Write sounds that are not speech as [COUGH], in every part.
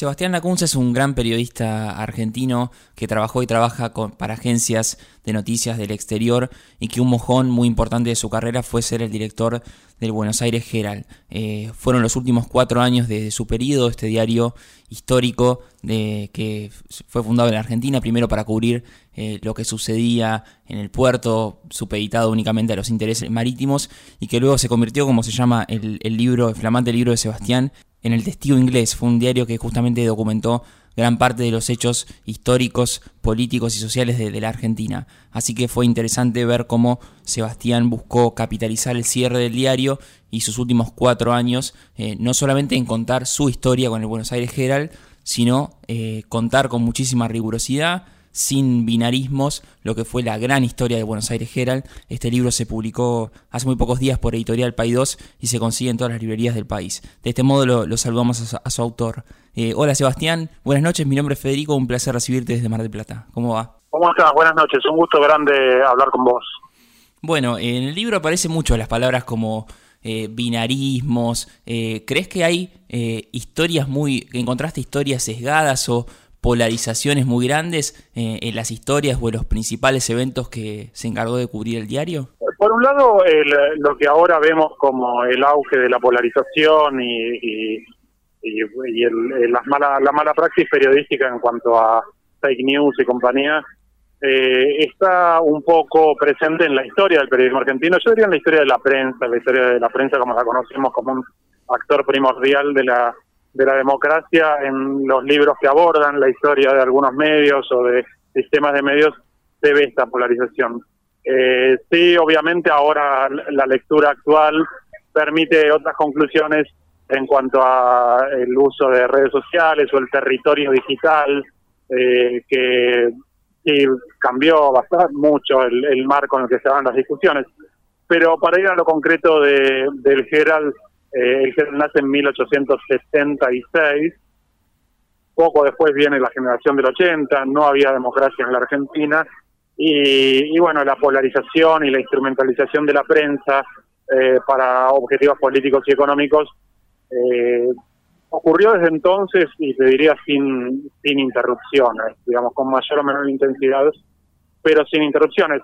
Sebastián Lacunza es un gran periodista argentino que trabajó y trabaja para agencias de noticias del exterior y que un mojón muy importante de su carrera fue ser el director del Buenos Aires Herald. Eh, fueron los últimos cuatro años de su periodo, este diario histórico de, que fue fundado en Argentina, primero para cubrir eh, lo que sucedía en el puerto, supeditado únicamente a los intereses marítimos, y que luego se convirtió, como se llama el libro, el flamante libro de Sebastián, en el Testigo Inglés. Fue un diario que justamente documentó gran parte de los hechos históricos, políticos y sociales de, la Argentina. Así que fue interesante ver cómo Sebastián buscó capitalizar el cierre del diario y sus últimos cuatro años, eh, no solamente en contar su historia con el Buenos Aires Herald, sino eh, contar con muchísima rigurosidad, sin binarismos, lo que fue la gran historia de Buenos Aires Herald. Este libro se publicó hace muy pocos días por Editorial País 2 y se consigue en todas las librerías del país. De este modo lo, saludamos a su, autor. Eh, hola Sebastián, buenas noches, mi nombre es Federico, un placer recibirte desde Mar del Plata. ¿Cómo va? ¿Cómo estás? Buenas noches, un gusto grande hablar con vos. Bueno, en el libro aparecen mucho las palabras como eh, binarismos. Eh, ¿Crees que hay historias muy, encontraste historias sesgadas o polarizaciones muy grandes eh, en las historias o en los principales eventos que se encargó de cubrir el diario? Por un lado, lo que ahora vemos como el auge de la polarización y, y, el, la, mala, la praxis periodística en cuanto a fake news y compañía, eh, está un poco presente en la historia del periodismo argentino. Yo diría en la historia de la prensa, la historia de la prensa como la conocemos como un actor primordial de la de la democracia en los libros que abordan la historia de algunos medios o de sistemas de medios se ve esta polarización. Eh, sí, obviamente ahora la lectura actual permite otras conclusiones en cuanto a el uso de redes sociales o el territorio digital, eh, que sí cambió bastante mucho el, marco en el que se dan las discusiones. Pero para ir a lo concreto de, del Gerald, eh, el Gerald nace en 1876. Poco después viene la generación del 80, no había democracia en la Argentina. Y, bueno, la polarización y la instrumentalización de la prensa eh, para objetivos políticos y económicos eh, ocurrió desde entonces y te diría sin, sin interrupciones, digamos, con mayor o menor intensidad, pero sin interrupciones.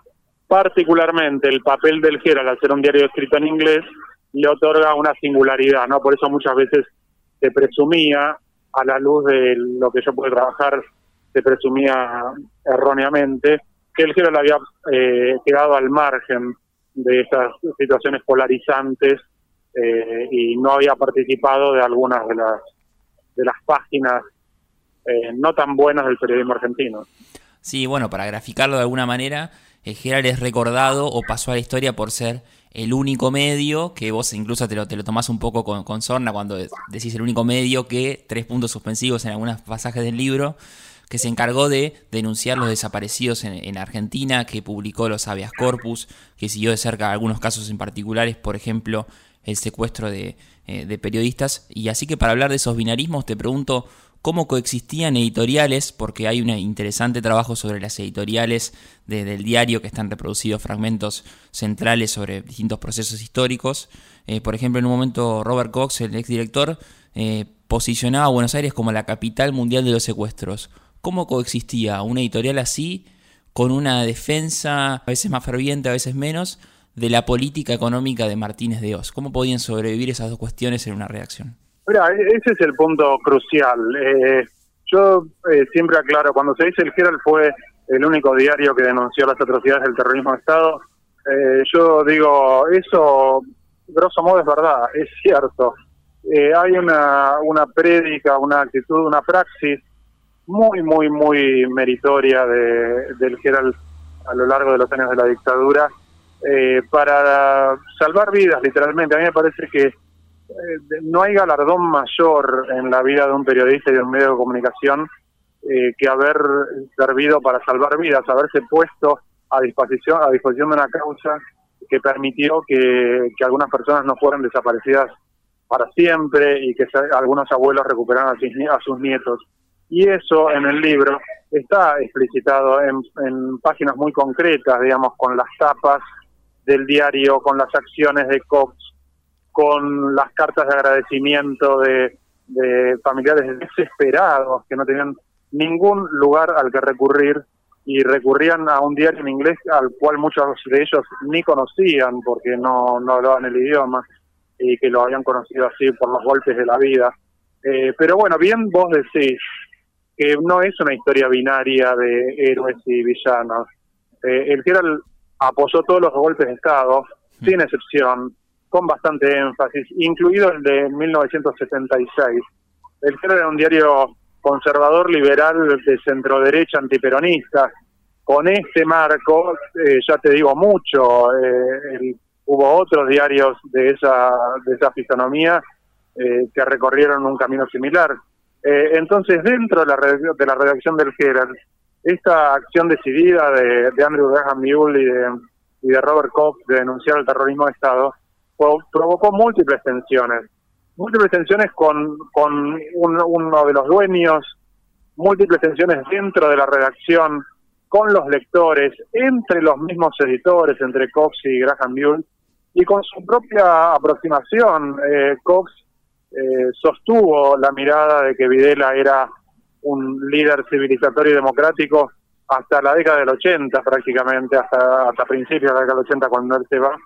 Particularmente el papel del Gerald al ser un diario escrito en inglés le otorga una singularidad, ¿no? Por eso muchas veces se presumía, a la luz de lo que yo pude trabajar, se presumía erróneamente que el le había eh, quedado al margen de estas situaciones polarizantes eh, y no había participado de algunas de las de las páginas eh, no tan buenas del periodismo argentino. Sí, bueno, para graficarlo de alguna manera, el Gerald es recordado o pasó a la historia por ser el único medio, que vos incluso te lo, te lo tomás un poco con, con sorna cuando decís el único medio que, tres puntos suspensivos en algunos pasajes del libro, que se encargó de denunciar los desaparecidos en, Argentina, que publicó los habeas corpus, que siguió de cerca algunos casos en particulares, por ejemplo, el secuestro de, eh, de periodistas. Y así que para hablar de esos binarismos, te pregunto cómo coexistían editoriales, porque hay un interesante trabajo sobre las editoriales del diario que están reproducidos fragmentos centrales sobre distintos procesos históricos. Eh, por ejemplo, en un momento Robert Cox, el exdirector, eh, posicionaba a Buenos Aires como la capital mundial de los secuestros. ¿Cómo coexistía una editorial así con una defensa a veces más ferviente, a veces menos, de la política económica de Martínez de Oz? ¿Cómo podían sobrevivir esas dos cuestiones en una redacción? Mira, e-, ese es el punto crucial. Eh, yo eh, siempre aclaro, cuando se dice el Herald fue el único diario que denunció las atrocidades del terrorismo de Estado, eh, yo digo, eso, grosso modo, es verdad, es cierto. hay una, una prédica, una actitud, una praxis muy, muy, muy meritoria de, del Herald a lo largo de los años de la dictadura para salvar vidas, literalmente. A mí me parece que eh, no hay galardón mayor en la vida de un periodista y de un medio de comunicación eh, que haber servido para salvar vidas, haberse puesto a disposición, a disposición de una causa que permitió que, algunas personas no fueran desaparecidas para siempre y que algunos abuelos recuperaran a sus, nietos. Y eso en el libro está explicitado en, en páginas muy concretas, digamos, con las tapas del diario, con las acciones de Cox, con las cartas de agradecimiento de, de familiares desesperados que no tenían ningún lugar al que recurrir y recurrían a un diario en inglés al cual muchos de ellos ni conocían porque no, no hablaban el idioma y que lo habían conocido así por los golpes de la vida. Eh, pero bueno, bien vos decís que no es una historia binaria de héroes y villanos. Eh, el Gerald apoyó todos los golpes de Estado, sin excepción, con bastante énfasis, incluido el de 1976. El Gerald era un diario conservador liberal de centro derecha antiperonista. Con este marco, eh, ya te digo mucho, eh, hubo otros diarios de esa, de esa fisonomía eh, que recorrieron un camino similar. entonces, dentro de la, de la redacción del Herald, esta acción decidida de, Andrew Graham Mule y de, y de Robert Cox de denunciar el terrorismo de Estado provocó múltiples tensiones múltiples tensiones con, con uno de los dueños, múltiples tensiones dentro de la redacción, con los lectores, entre los mismos editores, entre Cox y Graham Mule, y con su propia aproximación. Eh, Cox eh, sostuvo la mirada de que Videla era un líder civilizatorio y democrático hasta la década del 80 prácticamente, hasta, hasta principios de la década del 80 cuando él se va,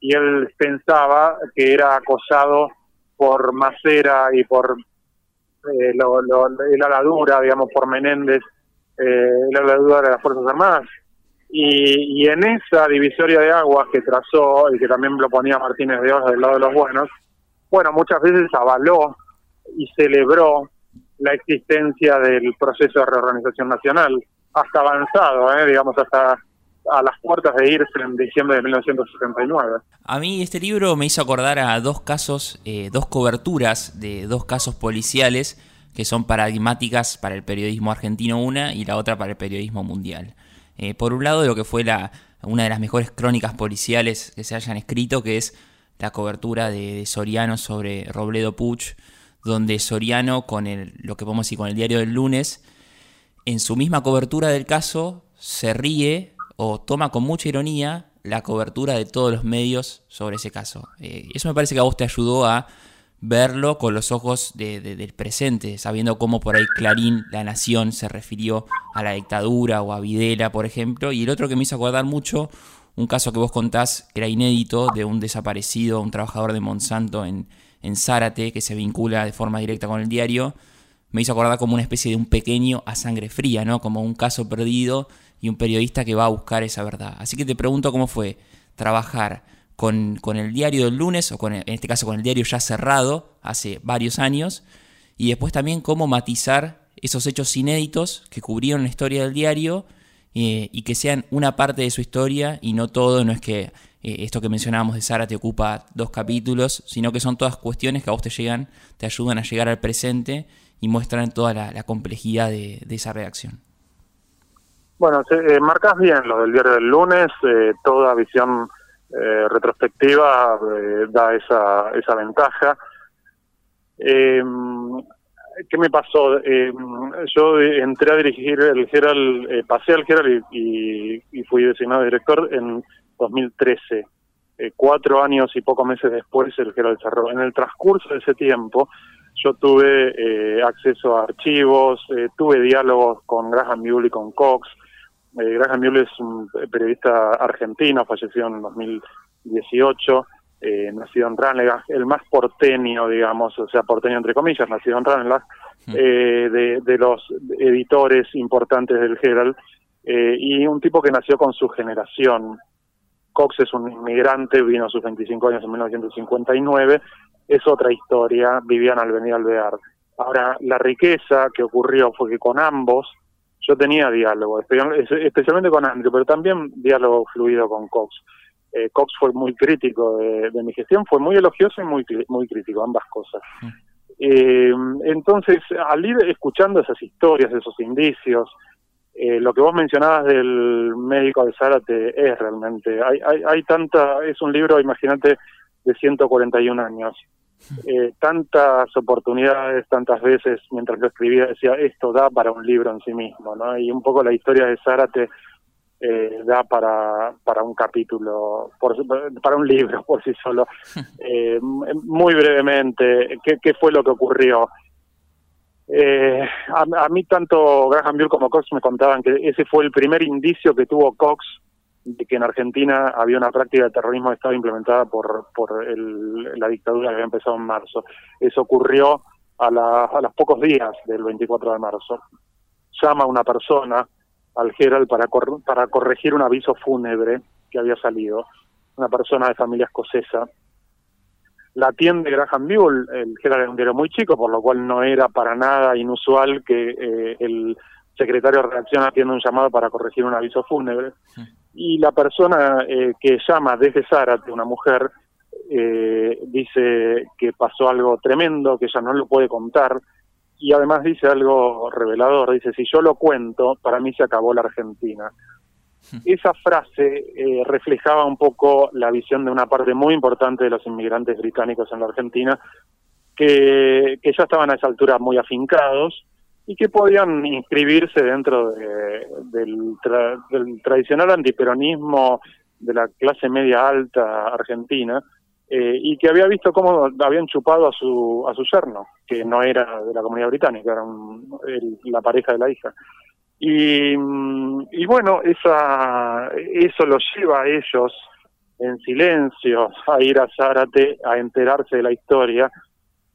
y él pensaba que era acosado por Macera y por eh, lo, lo, el aladura, digamos, por Menéndez, eh, el aladura de las Fuerzas Armadas. Y, y, en esa divisoria de aguas que trazó y que también lo ponía Martínez de Oz del lado de los buenos, bueno, muchas veces avaló y celebró la existencia del proceso de reorganización nacional, hasta avanzado, eh, digamos, hasta a las puertas de irse en diciembre de 1979. A mí este libro me hizo acordar a dos casos, eh, dos coberturas de dos casos policiales que son paradigmáticas para el periodismo argentino una y la otra para el periodismo mundial. Eh, por un lado, lo que fue la, una de las mejores crónicas policiales que se hayan escrito, que es la cobertura de, Soriano sobre Robledo Puch, donde Soriano, con lo que podemos decir con el diario del lunes, en su misma cobertura del caso, se ríe o toma con mucha ironía la cobertura de todos los medios sobre ese caso. Eh, eso me parece que a vos te ayudó a verlo con los ojos del presente, sabiendo cómo por ahí Clarín, La Nación, se refirió a la dictadura o a Videla, por ejemplo. Y el otro que me hizo acordar mucho, un caso que vos contás, que era inédito, de un desaparecido, un trabajador de Monsanto en, en Zárate, que se vincula de forma directa con el diario, me hizo acordar como una especie de un pequeño a sangre fría, ¿no? Como un caso perdido y un periodista que va a buscar esa verdad. Así que te pregunto cómo fue trabajar con, con el diario del lunes, o con en este caso con el diario ya cerrado hace varios años, y después también cómo matizar esos hechos inéditos que cubrieron la historia del diario eh, y que sean una parte de su historia y no todo, no es que eh, esto que mencionábamos de Sara te ocupa dos capítulos, sino que son todas cuestiones que a vos te llegan, te ayudan a llegar al presente y muestran toda la, complejidad de esa redacción. Bueno, eh, marcas bien lo del diario del lunes, eh, toda visión eh, retrospectiva eh, da esa, esa ventaja. Em, ¿Qué me pasó? Em, yo entré a dirigir el Herald, pasé al Herald y, fui designado director en 2013. cuatro años y pocos meses después el Herald cerró. En el transcurso de ese tiempo yo tuve acceso a archivos, tuve diálogos con Graham Mule y con Cox, eh, Graham Mule es un periodista argentino, falleció en 2018, eh, nacido en Ranelagh, el más porteño, digamos, o sea, porteño entre comillas, nacido en Ranelagh, mm. eh, de, los editores importantes del Herald, eh, y un tipo que nació con su generación. Cox es un inmigrante, vino a sus 25 años en 1959, es otra historia, vivían al venir Alvear. Ahora, la riqueza que ocurrió fue que con ambos, yo tenía diálogo, especialmente con Andrew, pero también diálogo fluido con Cox. Eh, Cox fue muy crítico de, mi gestión, fue muy elogioso y muy, muy crítico, ambas cosas. Mm. Eh, entonces, al ir escuchando esas historias, esos indicios, eh, lo que vos mencionabas del médico de Zárate es realmente, hay, hay, hay tanta, es un libro, imagínate, de 141 años eh, tantas oportunidades, tantas veces mientras lo escribía decía esto da para un libro en sí mismo, ¿no? Y un poco la historia de Zárate eh, da para, para un capítulo, por, para un libro por sí solo. [LAUGHS] Eh, muy brevemente, ¿qué, ¿qué, fue lo que ocurrió? Eh, a, mí tanto Graham Buell como Cox me contaban que ese fue el primer indicio que tuvo Cox de que en Argentina había una práctica de terrorismo de Estado implementada por, por la dictadura que había empezado en marzo. Eso ocurrió a, a los pocos días del 24 de marzo. Llama a una persona al Gerald para, para corregir un aviso fúnebre que había salido, una persona de familia escocesa, la atiende Graham Buell, el Gerald era un diario muy chico, por lo cual no era para nada inusual que eh, el secretario de redacción atienda un llamado para corregir un aviso fúnebre. Y la persona eh, que llama desde Zárate, una mujer, eh, dice que pasó algo tremendo, que ella no lo puede contar, y además dice algo revelador, dice, si yo lo cuento, para mí se acabó la Argentina. Esa frase eh, reflejaba un poco la visión de una parte muy importante de los inmigrantes británicos en la Argentina, que, ya estaban a esa altura muy afincados y que podían inscribirse dentro del, tradicional antiperonismo de la clase media alta argentina eh, y que había visto cómo habían chupado a su a su yerno, que no era de la comunidad británica, era la pareja de la hija. Y, y bueno, esa, eso los lleva a ellos en silencio a ir a Zárate a enterarse de la historia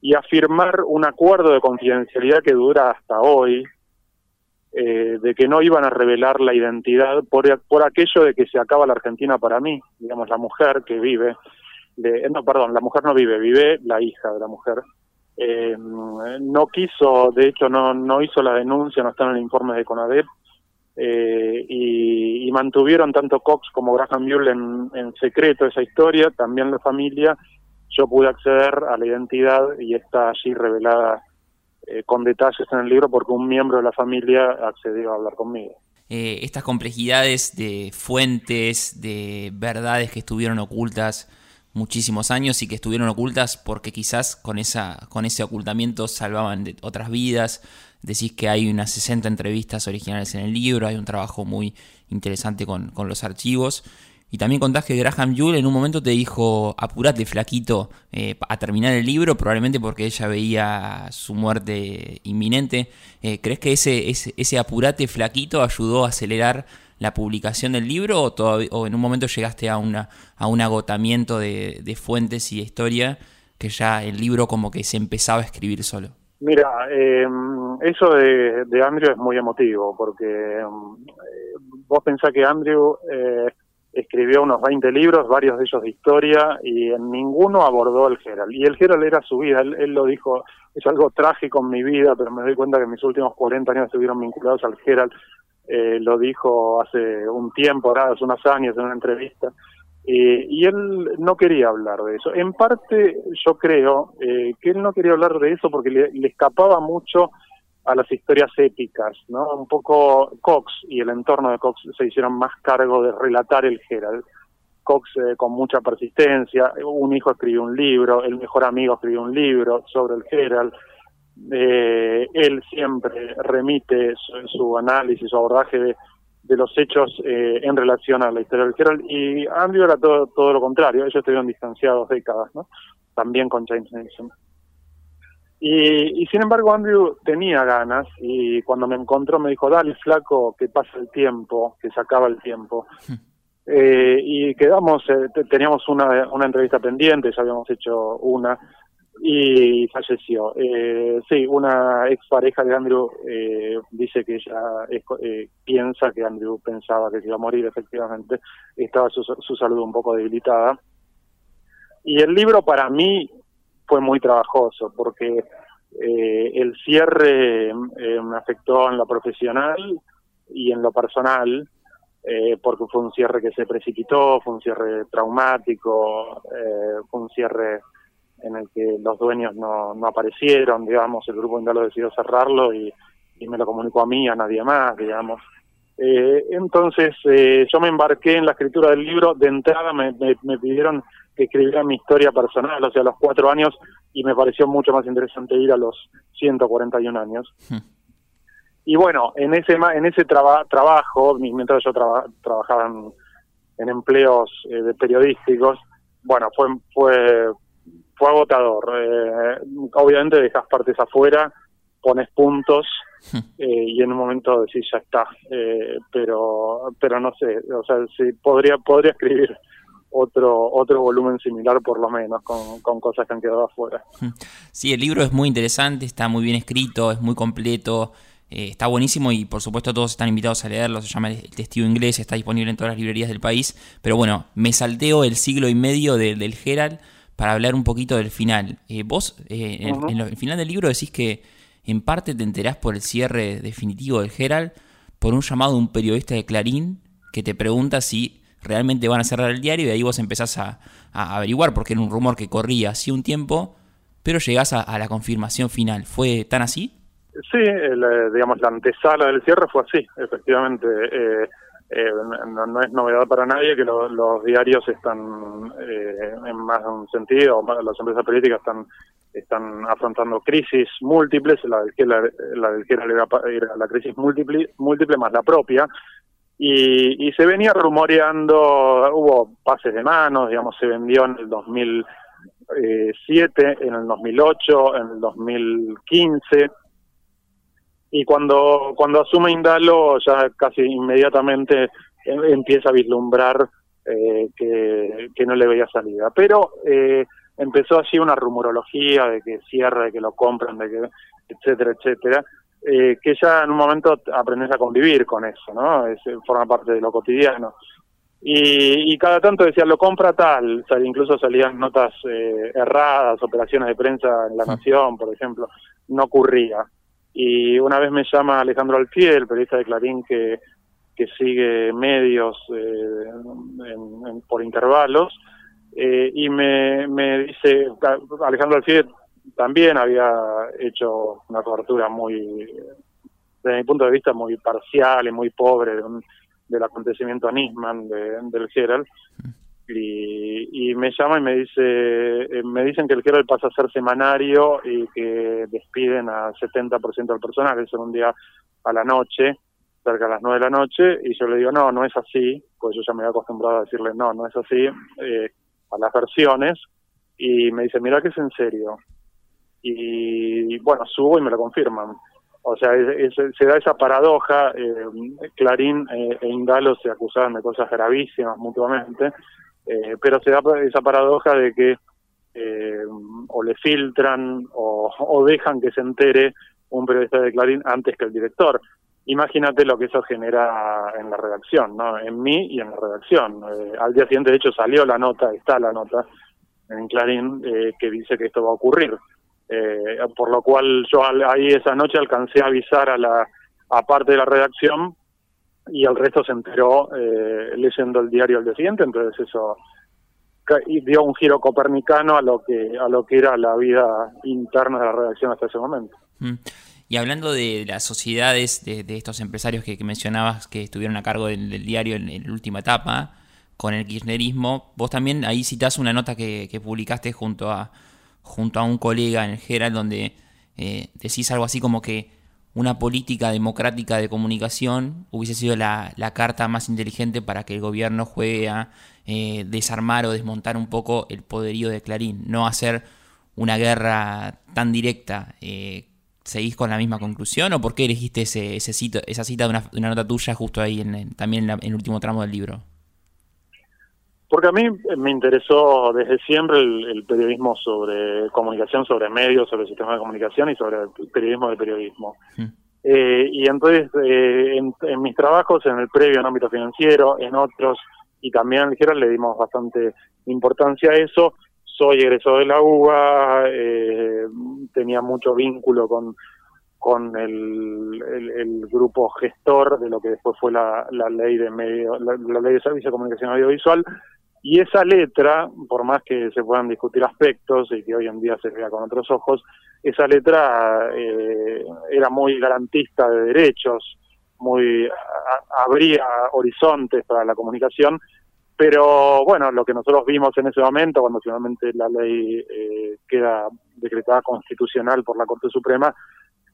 y a firmar un acuerdo de confidencialidad que dura hasta hoy, eh, de que no iban a revelar la identidad por, por aquello de que se acaba la Argentina para mí, digamos, la mujer que vive, de, no, perdón, la mujer no vive, vive la hija de la mujer, eh, no quiso, de hecho no, no hizo la denuncia, no está en el informe de CONADEP, eh, y, mantuvieron tanto Cox como Graham Buell en, secreto esa historia, también la familia. Yo pude acceder a la identidad y está allí revelada eh, con detalles en el libro porque un miembro de la familia accedió a hablar conmigo. estas complejidades de fuentes, de verdades que estuvieron ocultas, muchísimos años y que estuvieron ocultas porque quizás con, esa, con ese ocultamiento salvaban de otras vidas. Decís que hay unas 60 entrevistas originales en el libro, hay un trabajo muy interesante con, los archivos. Y también contás que Graham Yule en un momento te dijo, apurate flaquito eh, a terminar el libro, probablemente porque ella veía su muerte inminente. Eh, ¿Crees que ese, ese, ese apurate flaquito ayudó a acelerar la publicación del libro o, todavía, o en un momento llegaste a, una, a un agotamiento de, fuentes y de historia que ya el libro como que se empezaba a escribir solo? Mira, eh, eso de, de, Andrew es muy emotivo porque eh, vos pensás que Andrew eh, escribió unos 20 libros, varios de ellos de historia, y en ninguno abordó el Gerald. Y el Gerald era su vida, él, él, lo dijo, es algo trágico en mi vida, pero me doy cuenta que mis últimos 40 años estuvieron vinculados al Gerald eh, lo dijo hace un tiempo, hace unos años en una entrevista, eh, y él no quería hablar de eso. En parte yo creo eh, que él no quería hablar de eso porque le, escapaba mucho a las historias épicas, ¿no? Un poco Cox y el entorno de Cox se hicieron más cargo de relatar el Gerald. Cox con mucha persistencia, un hijo escribió un libro, el mejor amigo escribió un libro sobre el Gerald, eh, él siempre remite su, análisis, su abordaje de, los hechos eh, en relación a la historia del Gerald y Andrew era todo, todo lo contrario, ellos estuvieron distanciados décadas, ¿no? También con James Nelson. Y, sin embargo Andrew tenía ganas y cuando me encontró me dijo, dale flaco, que pasa el tiempo, que se acaba el tiempo. [LAUGHS] Eh, y quedamos, eh, teníamos una, una entrevista pendiente, ya habíamos hecho una, y falleció. Eh, sí, una expareja de Andrew eh, dice que ella eh, piensa que Andrew pensaba que se iba a morir, efectivamente, estaba su, su salud un poco debilitada. Y el libro para mí fue muy trabajoso porque eh, el cierre eh, me afectó en lo profesional y en lo personal, eh, porque fue un cierre que se precipitó, fue un cierre traumático, fue un cierre en el que los dueños no, no aparecieron, digamos, el grupo lo decidió cerrarlo y, me lo comunicó a mí, a nadie más, digamos. Eh, entonces eh, yo me embarqué en la escritura del libro, de entrada me, me, pidieron que escribiera mi historia personal, o sea, a los cuatro años, y me pareció mucho más interesante ir a los 141 años. Hmm. Y bueno, en ese en ese trabajo, mientras yo trabajaba en, empleos eh, de periodísticos, bueno, fue, fue fue agotador. Eh, obviamente dejas partes afuera pones puntos eh, y en un momento decís ya está, eh, pero pero no sé, o sea, sí, podría podría escribir otro otro volumen similar por lo menos con, con cosas que han quedado afuera. Sí, el libro es muy interesante, está muy bien escrito, es muy completo. Eh, está buenísimo y por supuesto todos están invitados a leerlo. Se llama El Testigo Inglés, está disponible en todas las librerías del país. Pero bueno, me salteo el siglo y medio del Gerald para hablar un poquito del final. Eh, vos, eh, en, el final del libro decís que en parte te enterás por el cierre definitivo del Gerald por un llamado de un periodista de Clarín que te pregunta si realmente van a cerrar el diario y ahí vos empezás a, averiguar porque era un rumor que corría así un tiempo, pero llegás a la confirmación final. ¿Fue tan así? Sí, digamos, la antesala del cierre fue así, efectivamente. Eh, eh, no, es novedad para nadie que los diarios están, eh, en más de un sentido, las empresas políticas están están afrontando crisis múltiples, la del que la, del que la crisis múltiple, múltiple más la propia, y, y se venía rumoreando, hubo pases de manos, digamos, se vendió en el 2007, en el 2008, en el 2015, y cuando, cuando asume Indalo ya casi inmediatamente em, empieza a vislumbrar eh, que, no le veía salida. Pero eh, empezó así una rumorología de que cierra, de que lo compran, de que etcétera, etcétera, eh, que ya en un momento aprendes a convivir con eso, ¿no? Es, forma parte de lo cotidiano. Y, y, cada tanto decía, lo compra tal, incluso salían notas erradas, operaciones de prensa en La Nación, por ejemplo, no ocurría. Y una vez me llama Alejandro Alfiel, el periodista de Clarín que, que sigue medios eh, por intervalos, eh, y me, me dice, Alejandro Alfiel también había hecho una cobertura muy, desde mi punto de vista, muy parcial y muy pobre del acontecimiento Nisman del Gerald y, me llama y me dice eh, me dicen que el Herald pasa a ser semanario y que despiden a 70% del personal, eso un día a la noche, cerca de las 9 de la noche, y yo le digo, no, no es así, pues yo ya me había acostumbrado a decirle, no, no es así, eh, a las versiones, y me dice, mira que es en serio. Y bueno, subo y me lo confirman. O sea, se da esa paradoja, eh, Clarín e Indalo se acusaban de cosas gravísimas mutuamente, eh, pero se da esa paradoja de que eh, o le filtran o, dejan que se entere un periodista de Clarín antes que el director. Imagínate lo que eso genera en la redacción, ¿no? En mí y en la redacción. Eh, al día siguiente, de hecho, salió la nota, está la nota en Clarín que dice que esto va a ocurrir. por lo cual yo ahí esa noche alcancé a avisar a la a parte de la redacción y el resto se enteró eh, leyendo el diario al día siguiente, entonces eso dio un giro copernicano a lo que a lo que era la vida interna de la redacción hasta ese momento. Mm. Y hablando de las sociedades, de, estos empresarios que, mencionabas que estuvieron a cargo del, diario en, la última etapa, con el kirchnerismo, vos también ahí citás una nota que, publicaste junto a, junto a un colega en el Gerald, donde eh, decís algo así como que una política democrática de comunicación hubiese sido la, carta más inteligente para que el gobierno juegue a eh, desarmar o desmontar un poco el poderío de Clarín, no hacer una guerra tan directa. Eh, ¿Seguís con la misma conclusión o por qué elegiste ese, ese esa cita de una, nota tuya justo ahí en, también en, el último tramo del libro? Porque a mí me interesó desde siempre el, periodismo sobre comunicación, sobre medios, sobre sistemas de comunicación y sobre el periodismo de periodismo. Eh, y entonces, eh, en, mis trabajos, en el previo en ámbito financiero, en otros, y también en el le dimos bastante importancia a eso. Soy egresado de la UBA, eh, tenía mucho vínculo con, con el, el, grupo gestor de lo que después fue la, la ley de medio, la, la ley de servicio de comunicación audiovisual, y esa letra, por más que se puedan discutir aspectos y que hoy en día se vea con otros ojos, esa letra eh, era muy garantista de derechos, muy abría horizontes para la comunicación, pero bueno, lo que nosotros vimos en ese momento, cuando finalmente la ley eh, queda decretada constitucional por la Corte Suprema,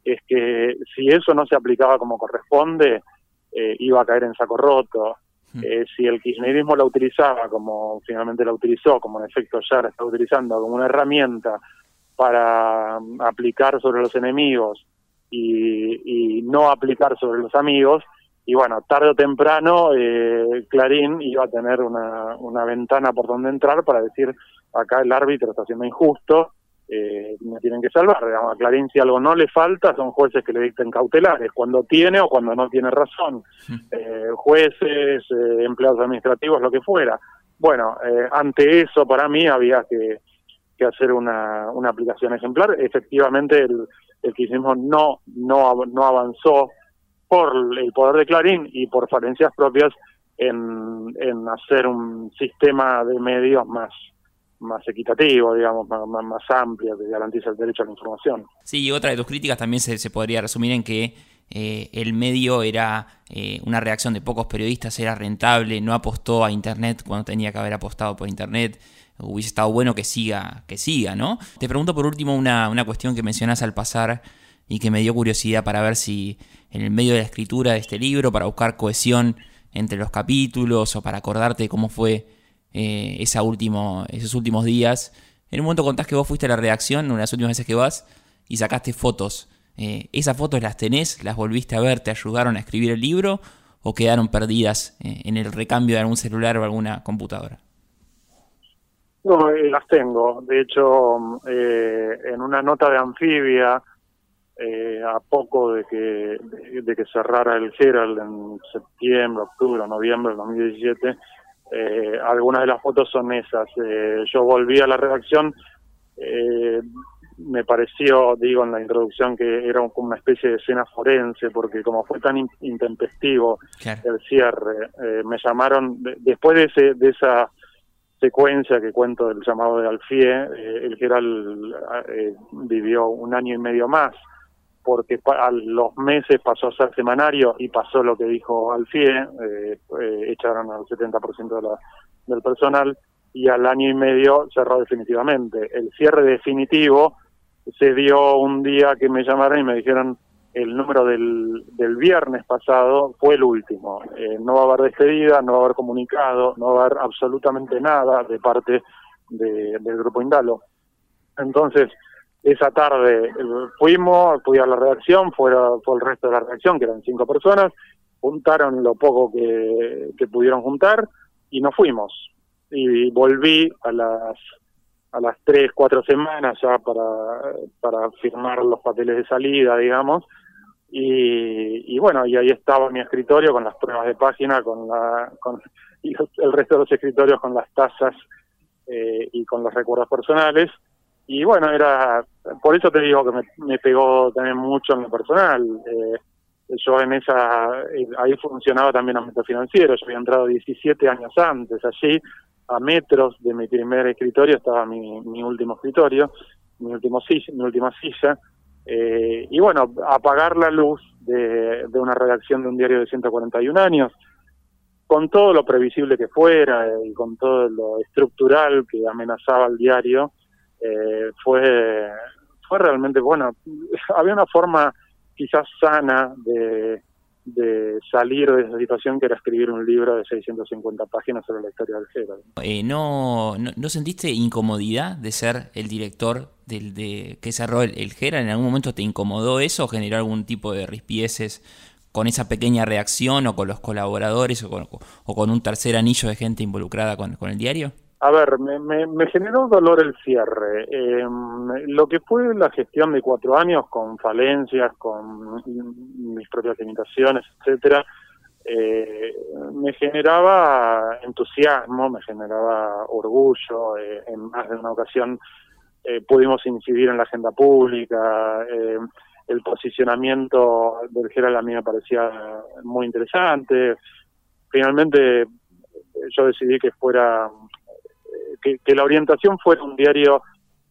es que si eso no se aplicaba como corresponde, eh, iba a caer en saco roto. Hmm. Eh, si el kirchnerismo la utilizaba como finalmente la utilizó, como en efecto ya la está utilizando como una herramienta para mm, aplicar sobre los enemigos y, no aplicar sobre los amigos. Y bueno, tarde o temprano eh, Clarín iba a tener una, una ventana por donde entrar para decir, acá el árbitro está siendo injusto, eh, me tienen que salvar. a Clarín si algo no le falta, son jueces que le dicten cautelares, cuando tiene o cuando no tiene razón. Eh, jueces, eh, empleados administrativos, lo que fuera. Bueno, eh, ante eso para mí había que, que hacer una, una aplicación ejemplar. Efectivamente el, el kirchnerismo no, no, no avanzó por el poder de Clarín y por falencias propias en, en hacer un sistema de medios más más equitativo, digamos, más, más, amplio, que garantiza el derecho a la información. Sí, y otra de tus críticas también se, se podría resumir en que eh, el medio era eh, una reacción de pocos periodistas, era rentable, no apostó a Internet cuando tenía que haber apostado por Internet. Hubiese estado bueno que siga, que siga, ¿no? Te pregunto por último una, una cuestión que mencionas al pasar y que me dio curiosidad para ver si en el medio de la escritura de este libro, para buscar cohesión entre los capítulos o para acordarte de cómo fue eh, esa último, esos últimos días. En un momento contás que vos fuiste a la redacción, una de las últimas veces que vas, y sacaste fotos. Eh, ¿Esas fotos las tenés? ¿Las volviste a ver? ¿Te ayudaron a escribir el libro? ¿O quedaron perdidas eh, en el recambio de algún celular o alguna computadora? No, eh, las tengo. De hecho, en una nota de anfibia, a poco de que, de, que cerrara el Herald en septiembre, octubre, noviembre del 2017, eh, algunas de las fotos son esas. Eh, yo volví a la redacción, eh, me pareció, digo en la introducción, que era como una especie de escena forense, porque como fue tan intempestivo el cierre, eh, me llamaron, después de, ese, de esa secuencia que cuento del llamado de Alfie, el general vivió un año y medio más porque a los meses pasó a ser semanario y pasó lo que dijo Alfie, eh, eh, echaron al 70% de la, del personal y al año y medio cerró definitivamente. El cierre definitivo se dio un día que me llamaron y me dijeron el número del, del viernes pasado fue el último. Eh, no va a haber despedida, no va a haber comunicado, no va a haber absolutamente nada de parte de, del grupo Indalo. Entonces, esa tarde eh, fuimos, fui a la redacción, fue, fue el resto de la redacción, que eran cinco personas, juntaron lo poco que, que pudieron juntar y nos fuimos. Y volví a las a las tres, cuatro semanas ya para, para firmar los papeles de salida, digamos, y, y bueno, y ahí estaba mi escritorio con las pruebas de página, con la con y [LAUGHS] el resto de los escritorios con las tasas eh, y con los recuerdos personales, y bueno, era, por eso te digo que me, me pegó también mucho en lo personal. Eh, yo en esa, eh, ahí funcionaba también ámbito financiero, yo había entrado 17 años antes allí, a metros de mi primer escritorio estaba mi, mi último escritorio, mi, último silla, mi última silla, eh, y bueno, apagar la luz de, de una redacción de un diario de 141 años, con todo lo previsible que fuera y con todo lo estructural que amenazaba el diario, eh, fue, fue realmente bueno. [LAUGHS] Había una forma quizás sana de, de salir de esa situación que era escribir un libro de 650 páginas sobre la historia del Gerald. Eh, ¿no, no, sentiste incomodidad de ser el director del, de que cerró el, el ¿En algún momento te incomodó eso o generó algún tipo de rispieces con esa pequeña reacción o con los colaboradores o con, o con un tercer anillo de gente involucrada con, con el diario? A ver, me, me, generó dolor el cierre. Eh, lo que fue la gestión de cuatro años con falencias, con mis propias limitaciones, etcétera, eh, me generaba entusiasmo, me generaba orgullo. Eh, en más de una ocasión eh, pudimos incidir en la agenda pública. Eh, el posicionamiento del general a mí me parecía muy interesante. Finalmente yo decidí que fuera que, la orientación fuera un diario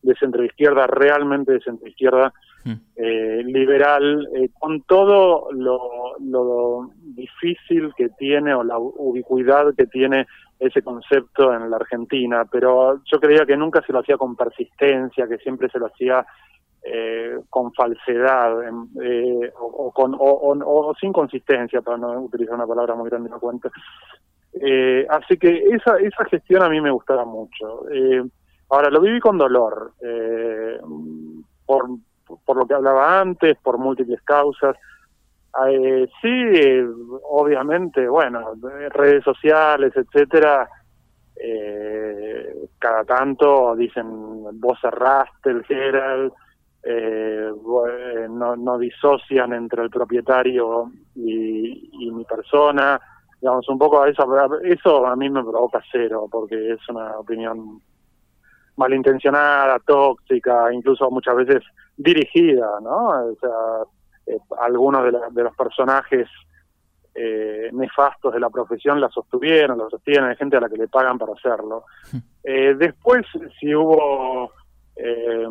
de centro izquierda, realmente de centro izquierda, hmm. eh, liberal, eh, con todo lo, lo, difícil que tiene o la ubicuidad que tiene ese concepto en la Argentina, pero yo creía que nunca se lo hacía con persistencia, que siempre se lo hacía eh, con falsedad eh, o, con, o, o, sin consistencia, para no utilizar una palabra muy grande no cuenta. Eh, así que esa, esa gestión a mí me gustaba mucho. Eh, ahora, lo viví con dolor, eh, por, por lo que hablaba antes, por múltiples causas. Eh, sí, obviamente, bueno, redes sociales, etcétera, eh, cada tanto dicen vos cerraste el Gerald, eh, no, no disocian entre el propietario y mi persona, digamos, un poco eso, eso a mí me provoca cero, porque es una opinión malintencionada, tóxica, incluso muchas veces dirigida, ¿no? O sea, eh, algunos de, de, los personajes eh, nefastos de la profesión la sostuvieron, la sostienen, hay gente a la que le pagan para hacerlo. Eh, después, si hubo eh,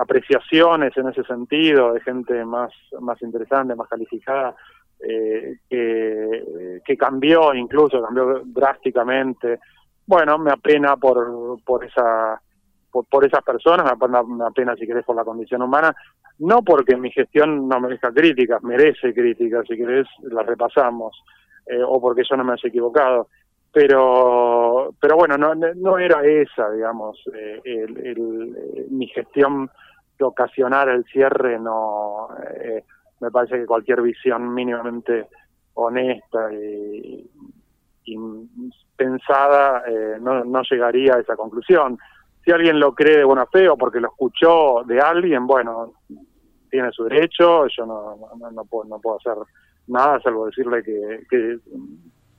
apreciaciones en ese sentido de gente más, más interesante, más calificada, eh, que, cambió incluso, cambió drásticamente. Bueno, me apena por, por esa por, esas personas, me apena, si querés por la condición humana, no porque mi gestión no merezca críticas, merece críticas, si querés las repasamos, eh, o porque yo no me haya equivocado, pero pero bueno, no, no era esa, digamos, eh, el, el, mi gestión de ocasionar el cierre, no, eh, me parece que cualquier visión mínimamente honesta y, pensada eh, no, no llegaría a esa conclusión. Si alguien lo cree de buena fe o porque lo escuchó de alguien, bueno, tiene su derecho, yo no, no, no, puedo, no puedo hacer nada salvo decirle que, que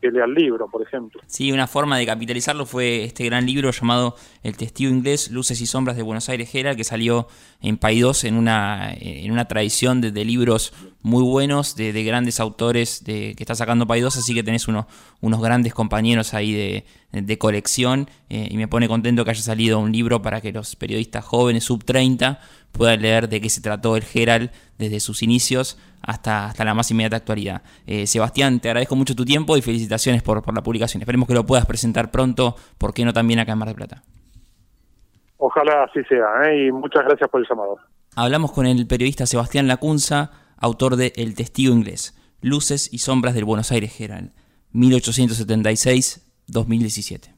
que lea el libro, por ejemplo. Sí, una forma de capitalizarlo fue este gran libro llamado El testigo inglés, Luces y Sombras de Buenos Aires Gera, que salió en Paidós en una, en una tradición de, libros muy buenos, de, grandes autores de, que está sacando Paidós, así que tenés unos, unos grandes compañeros ahí de, de colección eh, y me pone contento que haya salido un libro para que los periodistas jóvenes sub 30 puedan leer de qué se trató el Gerald desde sus inicios hasta, hasta la más inmediata actualidad. Eh, Sebastián, te agradezco mucho tu tiempo y felicitaciones por, por la publicación. Esperemos que lo puedas presentar pronto, ¿por qué no también acá en Mar del Plata? Ojalá así sea, ¿eh? y muchas gracias por el llamado. Hablamos con el periodista Sebastián Lacunza, autor de El Testigo Inglés, Luces y Sombras del Buenos Aires Herald, 1876-2017.